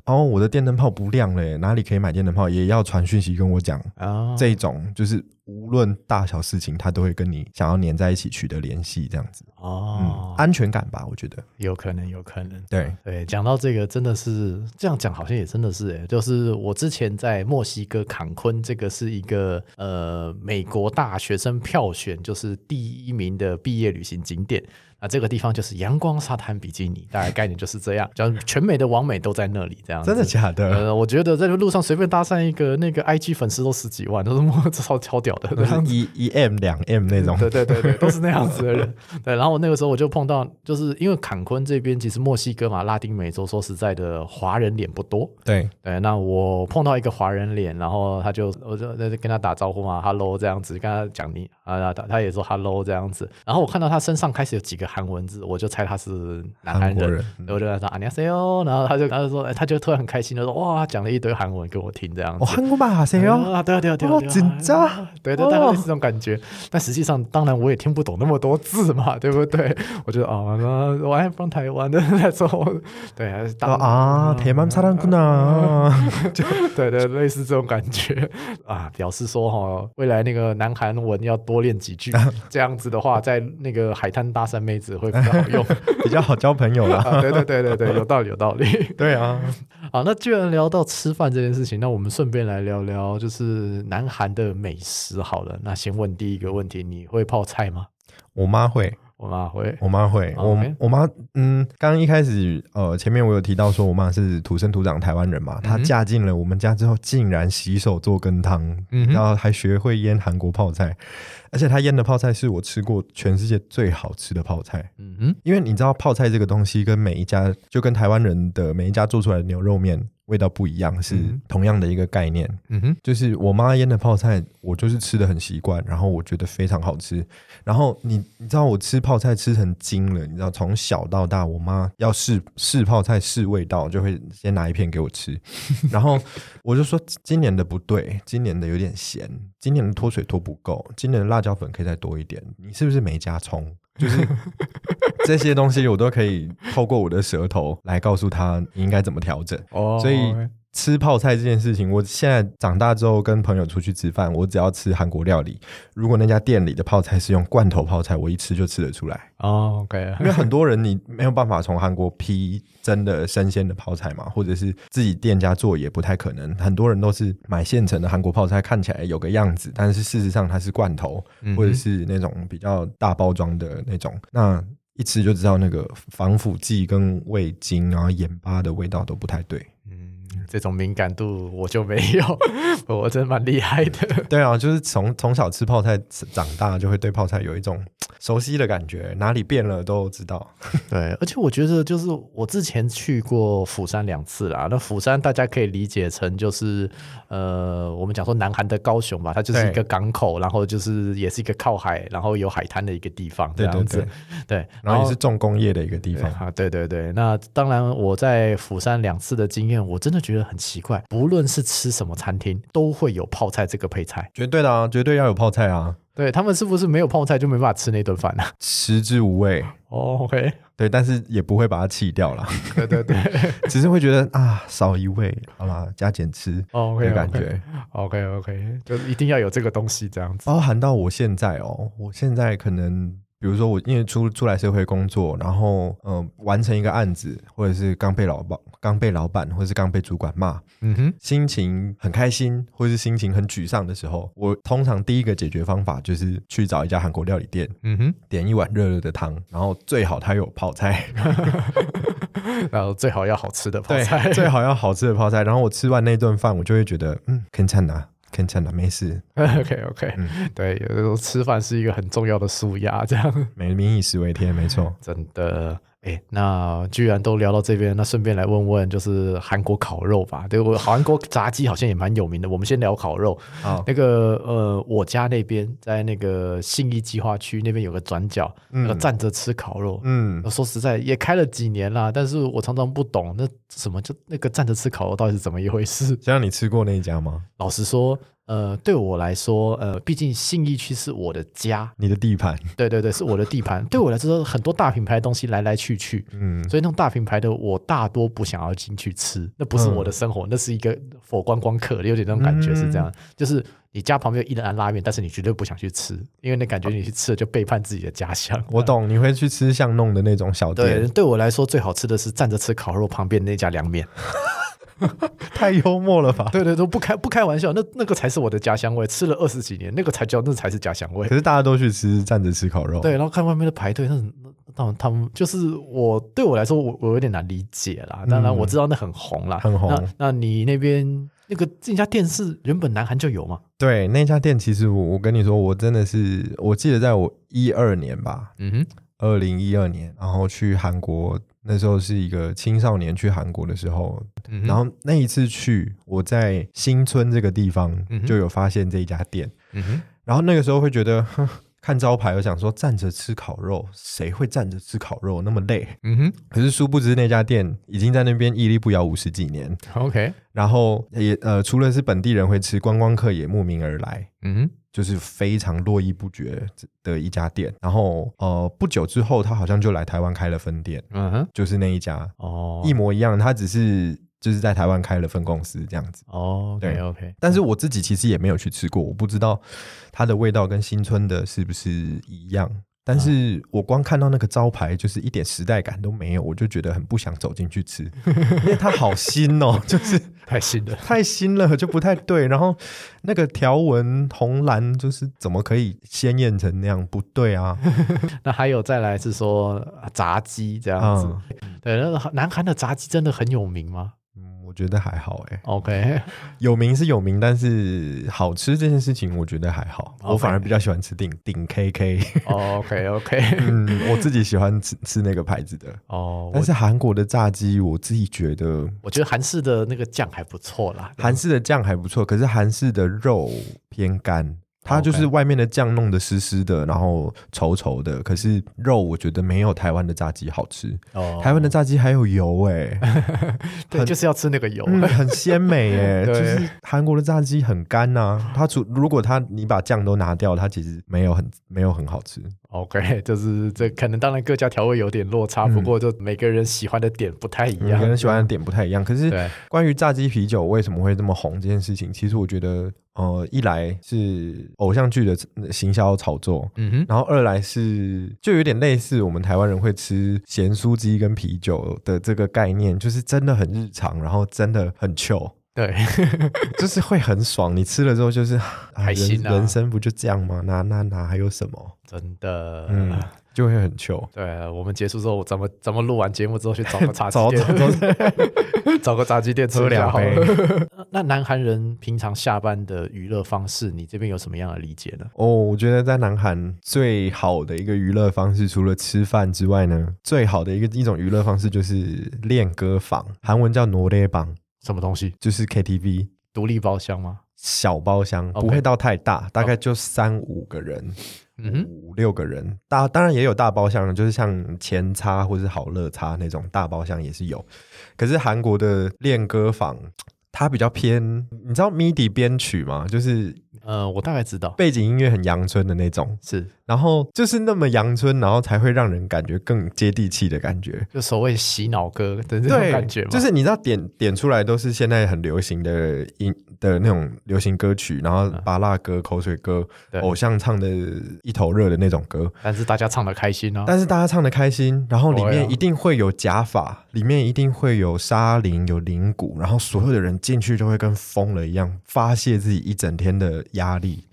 哦，我的电灯泡不亮了，哪里可以买电灯泡？也要传讯息跟我讲。哦，这种就是无论大小事情，他都会跟你想要黏在一起取得联系，这样子。哦、嗯，安全感吧，我觉得有可能，有可能。对对，讲到这个，真的是这样讲，好像也真的是哎，就是我之前在墨西哥坎昆，这个是一个呃美国大学生票选就是第一名的毕业旅行景点。那这个地方就是阳光沙滩比基尼，大概概念就是这样，叫全美的王美都在那里，这样。真的假的？呃，我觉得在路上随便搭讪一个那个 IG 粉丝都十几万，都是超超屌的，[LAUGHS] 一一 M 两 M 那种。对 [LAUGHS] 对对对，都是那样子的人。对，然后我那个时候我就碰到，就是因为坎昆这边其实墨西哥嘛，拉丁美洲，说实在的，华人脸不多。对对，那我碰到一个华人脸，然后他就我就在跟他打招呼嘛，Hello 这样子，跟他讲你啊，他他也说 Hello 这样子，然后我看到他身上开始有几个韩文字，我就。就猜他是南韩人，人嗯、我就跟他说안녕하세요，然后他就他就说，哎，他就突然很开心的说，哇，讲了一堆韩文给我听，这样子。韩国话하세요？啊，对啊，对啊，对啊，紧张，对对，大概是这种感觉。但实际上，当然我也听不懂那么多字嘛，[LAUGHS] 对不对？我觉得啊，[LAUGHS] [LAUGHS] 那我还 from 台湾的那种，对，啊，台湾사람구나，就对对，类似这种感觉啊，表示说哈，未来那个南韩文要多练几句，这样子的话，在那个海滩搭讪妹 子会比较好用。比较好交朋友啦，啊，对对对对对，有道理有道理。[LAUGHS] 对啊，好，那既然聊到吃饭这件事情，那我们顺便来聊聊就是南韩的美食好了。那先问第一个问题，你会泡菜吗？我妈会。我妈会，我妈会，我我妈，嗯，刚刚一开始，呃，前面我有提到说，我妈是土生土长台湾人嘛，她嫁进了我们家之后，竟然洗手做羹汤，然后还学会腌韩国泡菜，而且她腌的泡菜是我吃过全世界最好吃的泡菜，嗯哼，因为你知道泡菜这个东西跟每一家，就跟台湾人的每一家做出来的牛肉面。味道不一样，是同样的一个概念。嗯哼，就是我妈腌的泡菜，我就是吃的很习惯，然后我觉得非常好吃。然后你你知道我吃泡菜吃成精了，你知道从小到大，我妈要试试泡菜试味道，就会先拿一片给我吃。[LAUGHS] 然后我就说今年的不对，今年的有点咸，今年的脱水脱不够，今年的辣椒粉可以再多一点。你是不是没加葱？就是这些东西，我都可以透过我的舌头来告诉他应该怎么调整。[LAUGHS] 哦，所以吃泡菜这件事情，我现在长大之后跟朋友出去吃饭，我只要吃韩国料理，如果那家店里的泡菜是用罐头泡菜，我一吃就吃得出来。哦，OK，因为很多人你没有办法从韩国批真的生鲜的泡菜嘛，或者是自己店家做也不太可能。很多人都是买现成的韩国泡菜，看起来有个样子，但是事实上它是罐头，或者是那种比较大包装的那种。那一吃就知道那个防腐剂跟味精啊、盐巴的味道都不太对。这种敏感度我就没有，[LAUGHS] 我真的蛮厉害的。[LAUGHS] 对啊，就是从从小吃泡菜长大，就会对泡菜有一种 [TSK] 熟悉的感觉，哪里变了都知道。[LAUGHS] 对，而且我觉得就是我之前去过釜山两次啦，那釜山大家可以理解成就是呃，我们讲说南韩的高雄吧，它就是一个港口，然后就是也是一个靠海，然后有海滩的一个地方，这样子。对，对，对，对，然后也是重工业的一个地方啊。对对对，那当然我在釜山两次的经验，我真的觉得。很奇怪，不论是吃什么餐厅，都会有泡菜这个配菜。绝对的啊，绝对要有泡菜啊。对，他们是不是没有泡菜就没办法吃那顿饭呢？食之无味。哦，OK。对，但是也不会把它弃掉了。对对对，[LAUGHS] 只是会觉得啊，少一味，好啦，加减吃。OK，感觉。OK OK，就一定要有这个东西这样子。包含到我现在哦，我现在可能。比如说，我因为出出来社会工作，然后嗯，完成一个案子，或者是刚被老板、刚被老板，或者是刚被主管骂，嗯哼，心情很开心，或是心情很沮丧的时候，我通常第一个解决方法就是去找一家韩国料理店，嗯哼，点一碗热热的汤，然后最好它有泡菜，[LAUGHS] 然后最好要好吃的泡菜，最好要好吃的泡菜，然后我吃完那顿饭，我就会觉得，嗯，肯찮 아。 看定的，没事。[LAUGHS] OK，OK，对，有时候吃饭是一个很重要的舒压，这样。民以食为天，没错，真的。哎，那居然都聊到这边，那顺便来问问，就是韩国烤肉吧。对，我韩国炸鸡好像也蛮有名的。我们先聊烤肉。好，那个呃，我家那边在那个信义计划区那边有个转角，嗯、那个站着吃烤肉。嗯，说实在也开了几年了，但是我常常不懂那什么就那个站着吃烤肉到底是怎么一回事。像你吃过那一家吗？老实说。呃，对我来说，呃，毕竟信义区是我的家，你的地盘，[LAUGHS] 对对对，是我的地盘。对我来说，很多大品牌的东西来来去去，嗯，所以那种大品牌的我大多不想要进去吃，那不是我的生活，嗯、那是一个佛观光客，有点那种感觉是这样，嗯、就是你家旁边有一兰拉面，但是你绝对不想去吃，因为那感觉你去吃了就背叛自己的家乡。我懂，你会去吃巷弄的那种小店。对，对我来说最好吃的是站着吃烤肉旁边那家凉面。[LAUGHS] 太幽默了吧？对 [LAUGHS] 对，都不开不开玩笑，那那个才是我的家乡味，吃了二十几年，那个才叫那才是家乡味。可是大家都去吃站着吃烤肉，对，然后看外面的排队，那那他们就是我对我来说，我我有点难理解啦。当然我知道那很红啦，很红。那那你那边那个这家店是原本南韩就有吗？对，那家店其实我我跟你说，我真的是我记得在我一二年吧，嗯哼，二零一二年，然后去韩国。那时候是一个青少年去韩国的时候，嗯、然后那一次去，我在新村这个地方就有发现这一家店，嗯、然后那个时候会觉得，哼，看招牌，我想说站着吃烤肉，谁会站着吃烤肉那么累？嗯哼，可是殊不知那家店已经在那边屹立不摇五十几年。OK，然后也呃，除了是本地人会吃，观光客也慕名而来。嗯哼。就是非常络绎不绝的一家店，然后呃不久之后，他好像就来台湾开了分店，嗯哼，就是那一家哦，一模一样，他只是就是在台湾开了分公司这样子哦，对，OK，但是我自己其实也没有去吃过，我不知道它的味道跟新村的是不是一样。但是我光看到那个招牌，就是一点时代感都没有，我就觉得很不想走进去吃，因为它好新哦，[LAUGHS] 就是太新了，太新了就不太对。然后那个条纹红蓝，就是怎么可以鲜艳成那样？不对啊。[LAUGHS] 那还有再来是说炸鸡这样子，嗯、对，那个南韩的炸鸡真的很有名吗？我觉得还好哎，OK，[LAUGHS] 有名是有名，但是好吃这件事情我觉得还好，Okay. 我反而比较喜欢吃顶顶 KK，OK OK，[LAUGHS] 嗯，我自己喜欢吃吃那个牌子的。哦，oh, 但是韩国的炸鸡我自己觉得，我觉得韩式的那个酱还不错啦，韩式的酱还不错，可是韩式的肉偏干。它就是外面的酱弄得湿湿的，然后稠稠的。可是肉我觉得没有台湾的炸鸡好吃。哦，台湾的炸鸡还有油哎，[LAUGHS] 对，就是要吃那个油，很鲜美哎。[LAUGHS] 就是韩国的炸鸡很干呐，它除如果它你把酱都拿掉，它其实没有很没有很好吃。OK，[LAUGHS] 就是这可能当然各家调味有点落差，嗯、不过就每个人喜欢的点不太一样，每个人喜欢的点不太一样。可是关于炸鸡啤酒为什么会这么红这件事情，其实我觉得，呃，一来是偶像剧的行销炒作，嗯哼，然后二来是就有点类似我们台湾人会吃咸酥鸡跟啤酒的这个概念，就是真的很日常，然后真的很 chill。对，[LAUGHS] 就是会很爽。你吃了之后就是[SIGHS] 开心、啊人，人生不就这样吗？哪哪哪还有什么？真的，嗯，就会很糗。对，我们结束之后，咱们咱们录完节目之后去找个[LAUGHS] 炸鸡店，找，找，找个炸鸡店吃两杯。那南韩人平常下班的娱乐方式，你这边有什么样的理解呢？哦，我觉得在南韩最好的一个娱乐方式，除了吃饭之外呢，最好的一个一种娱乐方式就是练歌房，韩文叫노래방。 什么东西？就是 KTV 独立包厢吗？小包厢，不会到太大大概就三五个人，五六个人。大当然也有大包厢，就是像前叉或是好乐叉那种大包厢也是有。可是韩国的练歌房，它比较偏，你知道 MIDI 编曲吗？就是。呃，我大概知道，背景音乐很阳春的那种，是，然后就是那么阳春，然后才会让人感觉更接地气的感觉，就所谓洗脑歌的那种感觉嘛。就是你知道点点出来都是现在很流行的音的那种流行歌曲，然后巴拉歌、口水歌、偶像唱的一头热的那种歌，但是大家唱的开心哦，但是大家唱的开心，然后里面一定会有假发，里面一定会有沙林、有铃鼓，然后所有的人进去就会跟疯了一样，发泄自己一整天的。压力，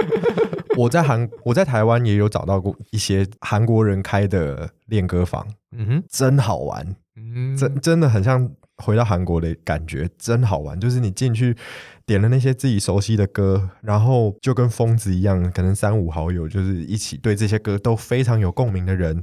[LAUGHS] 我在韩，我在台湾也有找到过一些韩国人开的练歌房，嗯哼，真好玩，嗯，真真的很像回到韩国的感觉，真好玩。就是你进去点了那些自己熟悉的歌，然后就跟疯子一样，可能三五好友就是一起对这些歌都非常有共鸣的人，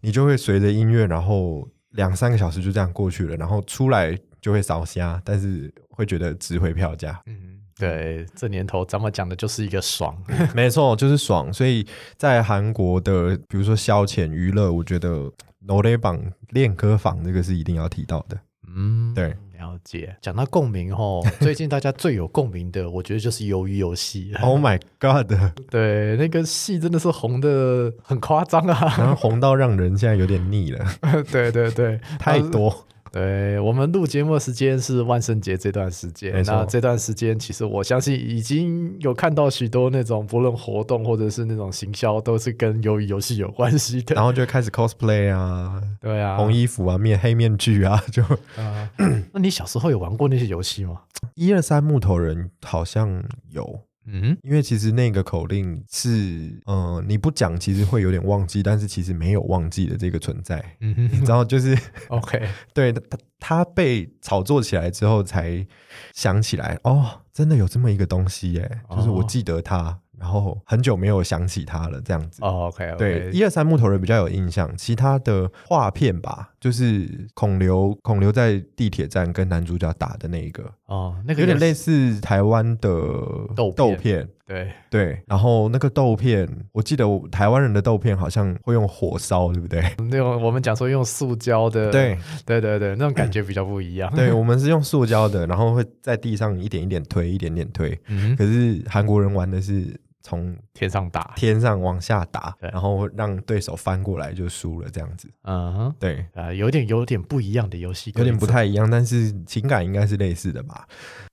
你就会随着音乐，然后两三个小时就这样过去了，然后出来就会少虾但是会觉得值回票价。嗯对这年头咱们讲的就是一个爽。[LAUGHS] 没错就是爽。所以在韩国的比如说消遣娱乐我觉得罗列榜练歌房这个是一定要提到的嗯对了解。讲到共鸣后最近大家最有共鸣的我觉得就是鱿鱼游戏。Oh my god 对那个戏真的是红的很夸张啊然后红到让人现在有点腻了。[LAUGHS] 对对对太多对，我们录节目的时间是万圣节这段时间，那这段时间其实我相信已经有看到许多那种不论活动或者是那种行销，都是跟鱿鱼游戏有关系的。[LAUGHS] 然后就开始 cosplay 啊，对啊，红衣服啊，面黑面具啊，就啊。[COUGHS] 那你小时候有玩过那些游戏吗？一二三木头人好像有。嗯，因为其实那个口令是，呃，你不讲其实会有点忘记，但是其实没有忘记的这个存在。嗯哼，你知道就是，[LAUGHS] OK，[LAUGHS] 对，他他被炒作起来之后才想起来，哦，真的有这么一个东西耶，就是我记得它。然后很久没有想起他了，这样子。哦，OK，对，一二三木头人比较有印象，其他的画片吧，就是孔刘，孔刘在地铁站跟男主角打的那一个。哦，那个有点类似台湾的豆豆片。对对，然后那个豆片，我记得台湾人的豆片好像会用火烧，对不对？那种我们讲说用塑胶的，对对对对，那种感觉比较不一样。对，我们是用塑胶的，然后会在地上一点一点推，一点点推。嗯，可是韩国人玩的是。从天上打，天上往下打，然后让对手翻过来就输了，这样子。嗯，对。啊，有点有点不一样的游戏，有点不太一样，但是情感应该是类似的吧。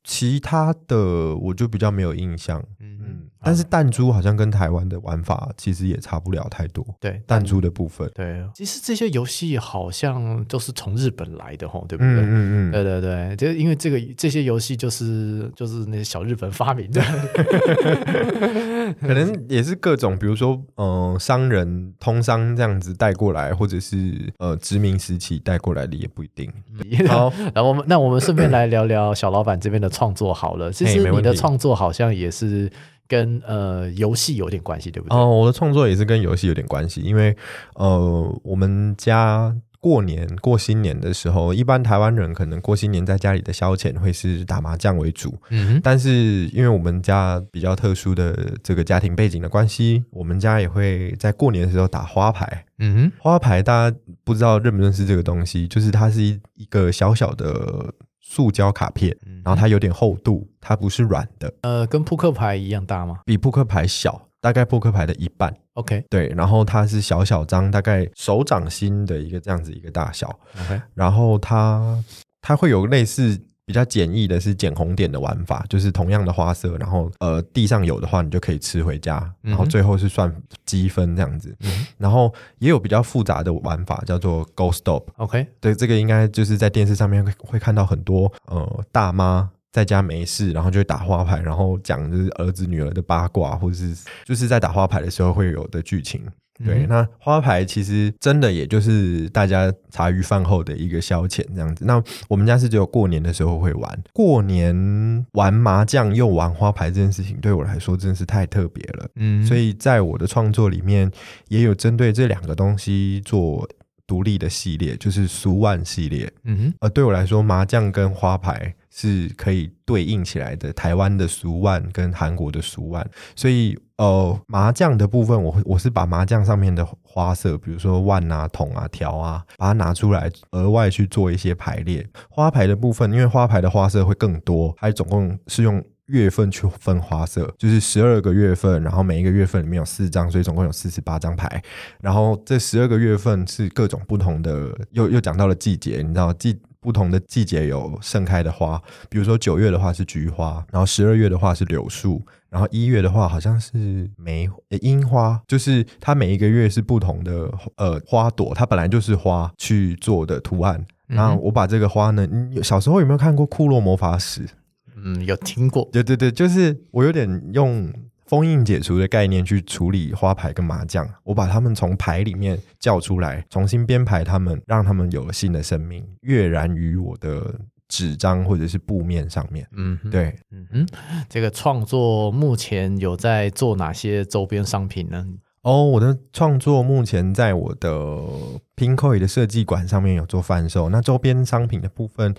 其他的我就比较没有印象。嗯嗯，但是弹珠好像跟台湾的玩法其实也差不了太多。对，弹珠的部分。对，其实这些游戏好像都是从日本来的吼，对不对？嗯嗯嗯，对对对，就因为这个这些游戏就是就是那些小日本发明的。[LAUGHS] 可能也是各种，比如说，呃，商人通商这样子带过来，或者是呃殖民时期带过来的，也不一定。好，[LAUGHS] 然后我们那我们顺便来聊聊小老板这边的创作好了。其实你的创作好像也是跟呃游戏有点关系，对不对？哦，我的创作也是跟游戏有点关系，因为呃我们家。过年过新年的时候，一般台湾人可能过新年在家里的消遣会是打麻将为主。嗯哼，但是因为我们家比较特殊的这个家庭背景的关系，我们家也会在过年的时候打花牌。嗯哼，花牌大家不知道认不认识这个东西，就是它是一一个小小的塑胶卡片，然后它有点厚度，它不是软的。呃，跟扑克牌一样大吗？比扑克牌小。大概扑克牌的一半。OK，对，然后它是小小张，大概手掌心的一个这样子一个大小。OK，然后它它会有类似。比较简易的是捡红点的玩法，就是同样的花色，然后呃地上有的话，你就可以吃回家，然后最后是算积分这样子。嗯、然后也有比较复杂的玩法，叫做 Go Stop。OK，对，这个应该就是在电视上面会会看到很多呃大妈在家没事，然后就打花牌，然后讲就是儿子女儿的八卦，或者是就是在打花牌的时候会有的剧情。对，那花牌其实真的也就是大家茶余饭后的一个消遣这样子。那我们家是只有过年的时候会玩，过年玩麻将又玩花牌这件事情，对我来说真的是太特别了。嗯，所以在我的创作里面也有针对这两个东西做独立的系列，就是俗万系列。嗯哼，呃，对我来说，麻将跟花牌是可以对应起来的，台湾的俗万跟韩国的俗万，所以。呃，麻将的部分，我会我是把麻将上面的花色，比如说万啊、筒啊、条啊，把它拿出来，额外去做一些排列。花牌的部分，因为花牌的花色会更多，它总共是用月份去分花色，就是十二个月份，然后每一个月份里面有四张，所以总共有四十八张牌。然后这十二个月份是各种不同的，又又讲到了季节，你知道季。不同的季节有盛开的花，比如说九月的话是菊花，然后十二月的话是柳树，然后一月的话好像是梅樱花，就是它每一个月是不同的呃花朵，它本来就是花去做的图案。然后我把这个花呢，你小时候有没有看过《库洛魔法使》？嗯，有听过。对对对，就是我有点用。封印解除的概念去处理花牌跟麻将，我把他们从牌里面叫出来，重新编排他们，让他们有了新的生命，跃然于我的纸张或者是布面上面。嗯哼，对，嗯哼，这个创作目前有在做哪些周边商品呢？哦，我的创作目前在我的 Pinkoi 的设计馆上面有做贩售。那周边商品的部分，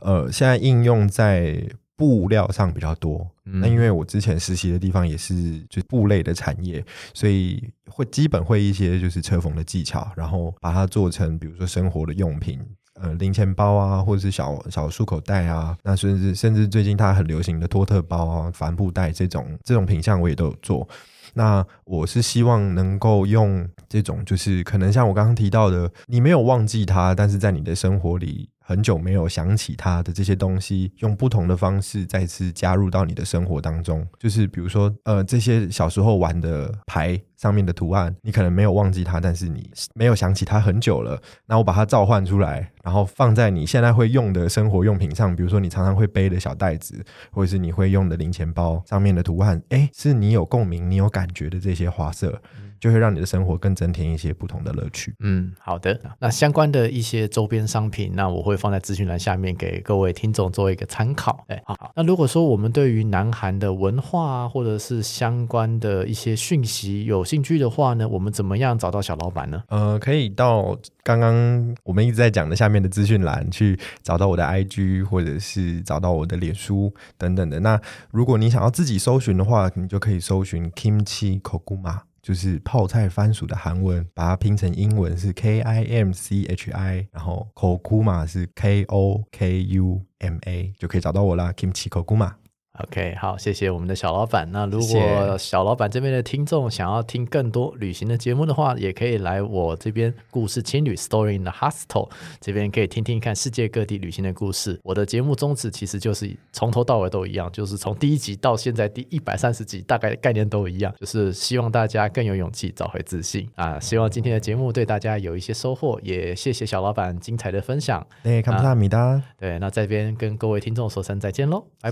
呃，现在应用在。布料上比较多，那因为我之前实习的地方也是就布类的产业，所以会基本会一些就是车缝的技巧，然后把它做成比如说生活的用品，呃，零钱包啊，或者是小小束口袋啊，那甚至甚至最近它很流行的托特包啊、帆布袋这种这种品相我也都有做。那我是希望能够用这种，就是可能像我刚刚提到的，你没有忘记它，但是在你的生活里。很久没有想起他的这些东西，用不同的方式再次加入到你的生活当中。就是比如说，呃，这些小时候玩的牌上面的图案，你可能没有忘记它，但是你没有想起它很久了。那我把它召唤出来，然后放在你现在会用的生活用品上，比如说你常常会背的小袋子，或者是你会用的零钱包上面的图案，诶，是你有共鸣、你有感觉的这些花色。就会让你的生活更增添一些不同的乐趣。嗯，好的。那相关的一些周边商品，那我会放在资讯栏下面给各位听众做一个参考。哎，好。那如果说我们对于南韩的文化啊，或者是相关的一些讯息有兴趣的话呢，我们怎么样找到小老板呢？呃，可以到刚刚我们一直在讲的下面的资讯栏去找到我的 IG，或者是找到我的脸书等等的。那如果你想要自己搜寻的话，你就可以搜寻 Kimchi Kokuma。就是泡菜番薯的韩文，把它拼成英文是 K I M C H I，然后 Kokuma 是 K O K U M A，就可以找到我啦，Kimchi Kokuma。OK，好，谢谢我们的小老板。那如果小老板这边的听众想要听更多旅行的节目的话，也可以来我这边故事情侣 Story in the Hostel 这边可以听听看世界各地旅行的故事。我的节目宗旨其实就是从头到尾都一样，就是从第一集到现在第一百三十集，大概概念都一样，就是希望大家更有勇气找回自信啊！希望今天的节目对大家有一些收获，也谢谢小老板精彩的分享。哎，卡布萨米达，对，那这边跟各位听众说声再见喽，拜，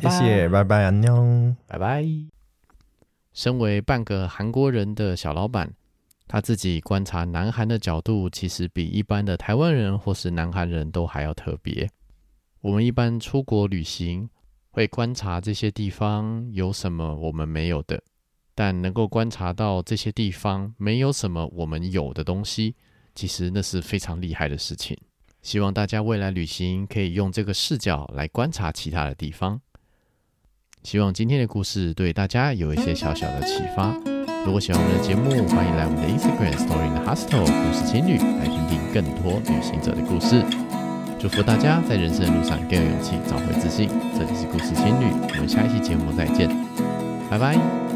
拜,拜。拜妞，拜拜。身为半个韩国人的小老板，他自己观察南韩的角度，其实比一般的台湾人或是南韩人都还要特别。我们一般出国旅行，会观察这些地方有什么我们没有的，但能够观察到这些地方没有什么我们有的东西，其实那是非常厉害的事情。希望大家未来旅行可以用这个视角来观察其他的地方。希望今天的故事对大家有一些小小的启发。如果喜欢我们的节目，欢迎来我们的 Instagram Story in the Hostel 故事情侣来听听更多旅行者的故事。祝福大家在人生的路上更有勇气，找回自信。这里是故事情侣，我们下一期节目再见，拜拜。